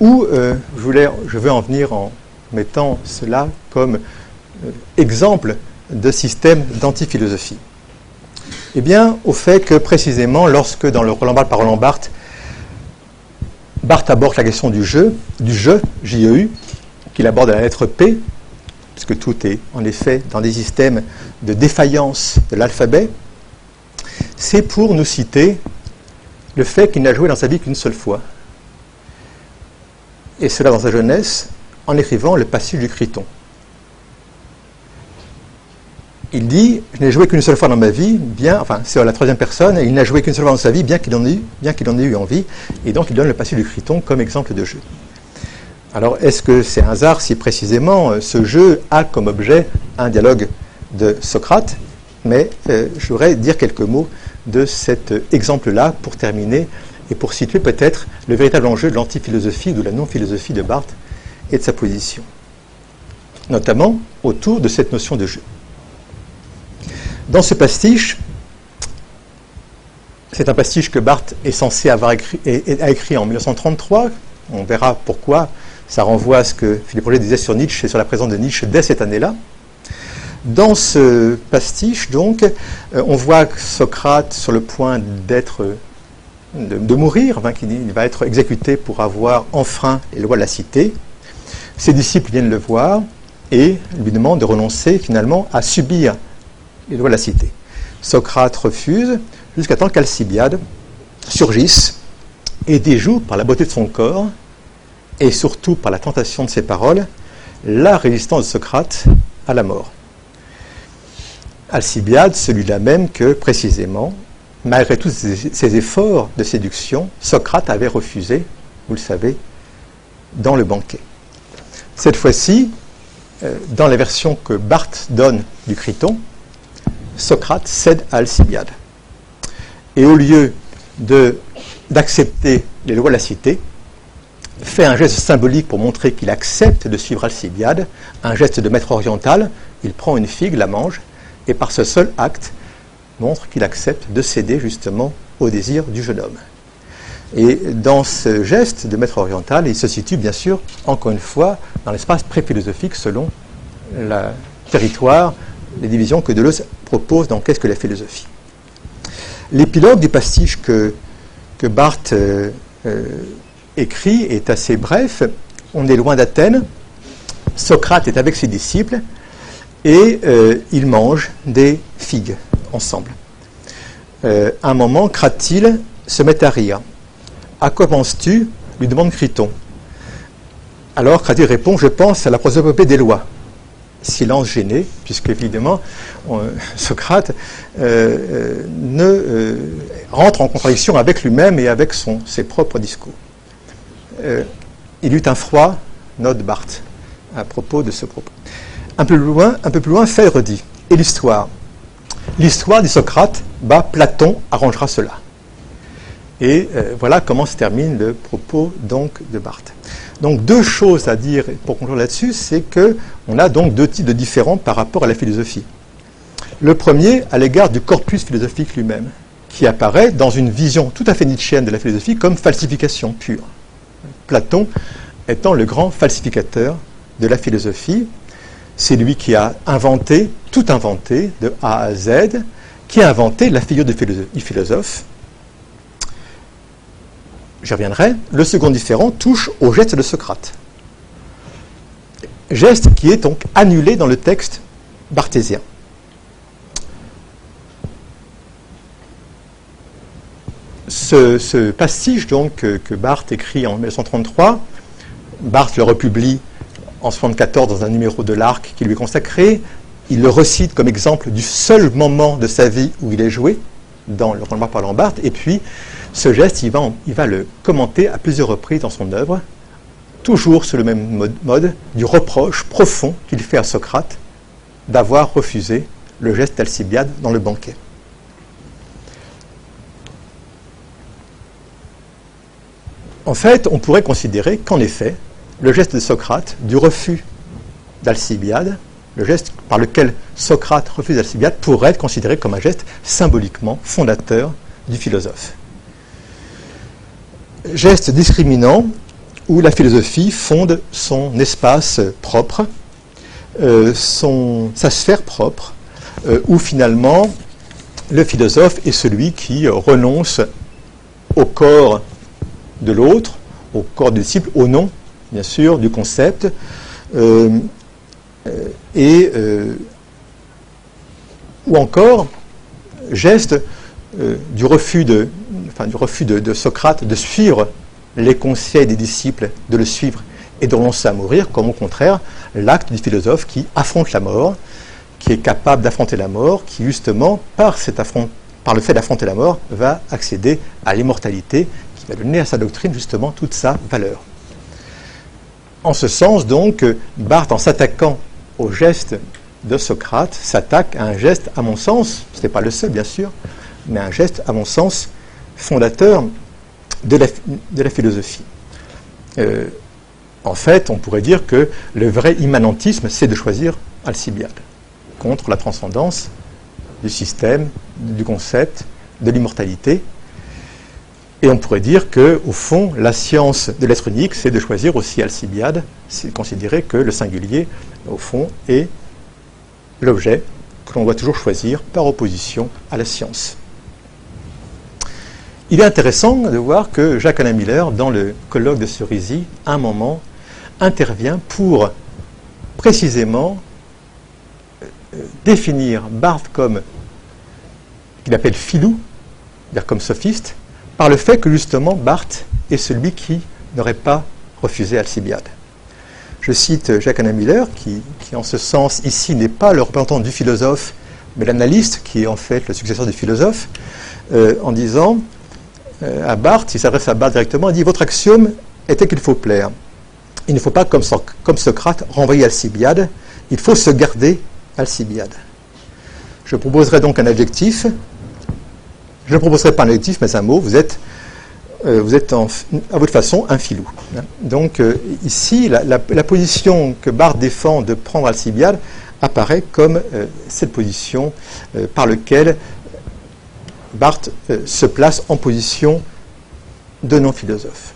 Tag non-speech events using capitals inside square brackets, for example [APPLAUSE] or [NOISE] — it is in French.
où euh, je, veux en venir en mettant cela comme euh, exemple de système d'antiphilosophie Eh bien, au fait que précisément, lorsque dans le Roland Barthes par Roland Barthes, Barthes aborde la question du jeu, du jeu, J-E-U, qu'il aborde à la lettre P, puisque tout est en effet dans des systèmes de défaillance de l'alphabet, c'est pour nous citer le fait qu'il n'a joué dans sa vie qu'une seule fois. Et cela dans sa jeunesse, en écrivant le passage du Criton. Il dit Je n'ai joué qu'une seule fois dans ma vie, bien, enfin, c'est la troisième personne, et il n'a joué qu'une seule fois dans sa vie, bien qu'il en, ait eu, envie, et donc il donne le passage du Criton comme exemple de jeu. Alors, est-ce que c'est un hasard si précisément euh, ce jeu a comme objet un dialogue de Socrate? Mais euh, je voudrais dire quelques mots de cet exemple-là pour terminer et pour situer peut-être le véritable enjeu de l'antiphilosophie ou de la non-philosophie de Barthes et de sa position, notamment autour de cette notion de jeu. Dans ce pastiche, c'est un pastiche que Barthes est censé avoir écrit, en 1933. On verra pourquoi. Ça renvoie à ce que Philippe Roger disait sur Nietzsche et sur la présence de Nietzsche dès cette année-là. Dans ce pastiche, donc, euh, on voit Socrate sur le point d'être de, mourir, il va être exécuté pour avoir enfreint les lois de la cité. Ses disciples viennent le voir et lui demandent de renoncer finalement à subir les lois de la cité. Socrate refuse jusqu'à temps qu'Alcibiade surgisse et déjoue par la beauté de son corps et surtout par la tentation de ses paroles la résistance de Socrate à la mort. Alcibiade, celui-là même que précisément, malgré tous ses efforts de séduction, Socrate avait refusé, vous le savez, dans le banquet. Cette fois-ci, euh, dans la version que Barthes donne du Criton, Socrate cède à Alcibiade. Et au lieu d'accepter les lois de la cité, fait un geste symbolique pour montrer qu'il accepte de suivre Alcibiade, un geste de maître oriental, il prend une figue, la mange, et par ce seul acte montre qu'il accepte de céder justement au désir du jeune homme. Et dans ce geste de maître oriental, il se situe bien sûr, encore une fois, dans l'espace pré-philosophique selon le territoire, les divisions que Deleuze propose dans Qu'est-ce que la philosophie? L'épilogue du pastiche que, Barthes euh, euh, écrit est assez bref. On est loin d'Athènes. Socrate est avec ses disciples et euh, ils mangent des figues ensemble. à un moment, Cratyle se met à rire. À quoi penses-tu lui demande Criton. Alors Cratyle répond Je pense à la prosopopée des lois silence gêné, puisque évidemment [LAUGHS] Socrate euh, euh, ne euh, rentre en contradiction avec lui-même et avec ses propres discours. il eut un froid, note Barthes, à propos de ce propos. Un peu plus loin, un peu plus loin, fait redit. Et l'histoire L'histoire, dit Socrate, bah, Platon arrangera cela. Et voilà comment se termine le propos donc de Barthes. Donc deux choses à dire pour conclure là-dessus, c'est qu'on a donc deux types de différents par rapport à la philosophie. Le premier à l'égard du corpus philosophique lui-même, qui apparaît dans une vision tout à fait nietzschéenne de la philosophie comme falsification pure. Platon étant le grand falsificateur de la philosophie, c'est lui qui a inventé, tout inventé, de A à Z, qui a inventé la figure du philosophe, j'y reviendrai, le second différent touche au geste de Socrate. Geste qui est donc annulé dans le texte barthésien. Ce, ce pastiche donc que, Barthes écrit en 1933, Barthes le republie en 1974 dans un numéro de l'Arc qui lui est consacré. Il le recite comme exemple du seul moment de sa vie où il est joué dans le roman par Barthes. Et puis, ce geste, il va, le commenter à plusieurs reprises dans son œuvre, toujours sur le même mode, du reproche profond qu'il fait à Socrate d'avoir refusé le geste d'Alcibiade dans le banquet. En fait, on pourrait considérer qu'en effet, le geste de Socrate, du refus d'Alcibiade, le geste par lequel Socrate refuse Alcibiade, pourrait être considéré comme un geste symboliquement fondateur du philosophe. Geste discriminant où la philosophie fonde son espace propre, son, sa sphère propre, où finalement le philosophe est celui qui renonce au corps de l'autre, au corps du disciple, au nom, bien sûr, du concept, euh, euh, et, euh, ou encore geste du refus, de, du refus de, Socrate de suivre les conseils des disciples, de le suivre et de renoncer à mourir, comme au contraire l'acte du philosophe qui affronte la mort, qui est capable d'affronter la mort, qui justement, par, par le fait d'affronter la mort, va accéder à l'immortalité, qui va donner à sa doctrine justement toute sa valeur. En ce sens, donc, Barthes, en s'attaquant au geste de Socrate, s'attaque à un geste, à mon sens, ce n'est pas le seul bien sûr, mais un geste, à mon sens, fondateur de la, philosophie. Euh, en fait, on pourrait dire que le vrai immanentisme, c'est de choisir Alcibiade contre la transcendance du système, du concept, de l'immortalité. Et on pourrait dire que, au fond, la science de l'être unique, c'est de choisir aussi Alcibiade, c'est considérer que le singulier, au fond, est l'objet que l'on doit toujours choisir par opposition à la science. Il est intéressant de voir que Jacques-Alain Miller, dans le colloque de Cerisy, à un moment, intervient pour précisément définir Barthes comme qu'il appelle filou, c'est-à-dire comme sophiste, par le fait que justement Barthes est celui qui n'aurait pas refusé Alcibiade. Je cite Jacques-Anna Miller, qui, en ce sens ici n'est pas le représentant du philosophe, mais l'analyste, qui est en fait le successeur du philosophe, euh, en disant euh, à Barthes, il s'adresse à Barthes directement, il dit Votre axiome était qu'il faut plaire. Il ne faut pas, comme, comme Socrate, renvoyer Alcibiade, il faut se garder Alcibiade. Je proposerai donc un adjectif. Je ne proposerai pas un adjectif, mais un mot. Vous êtes, euh, vous êtes à votre façon un filou. Donc euh, ici, la, position que Barthes défend de prendre Alcibiade apparaît comme euh, cette position par laquelle Barthes se place en position de non-philosophe.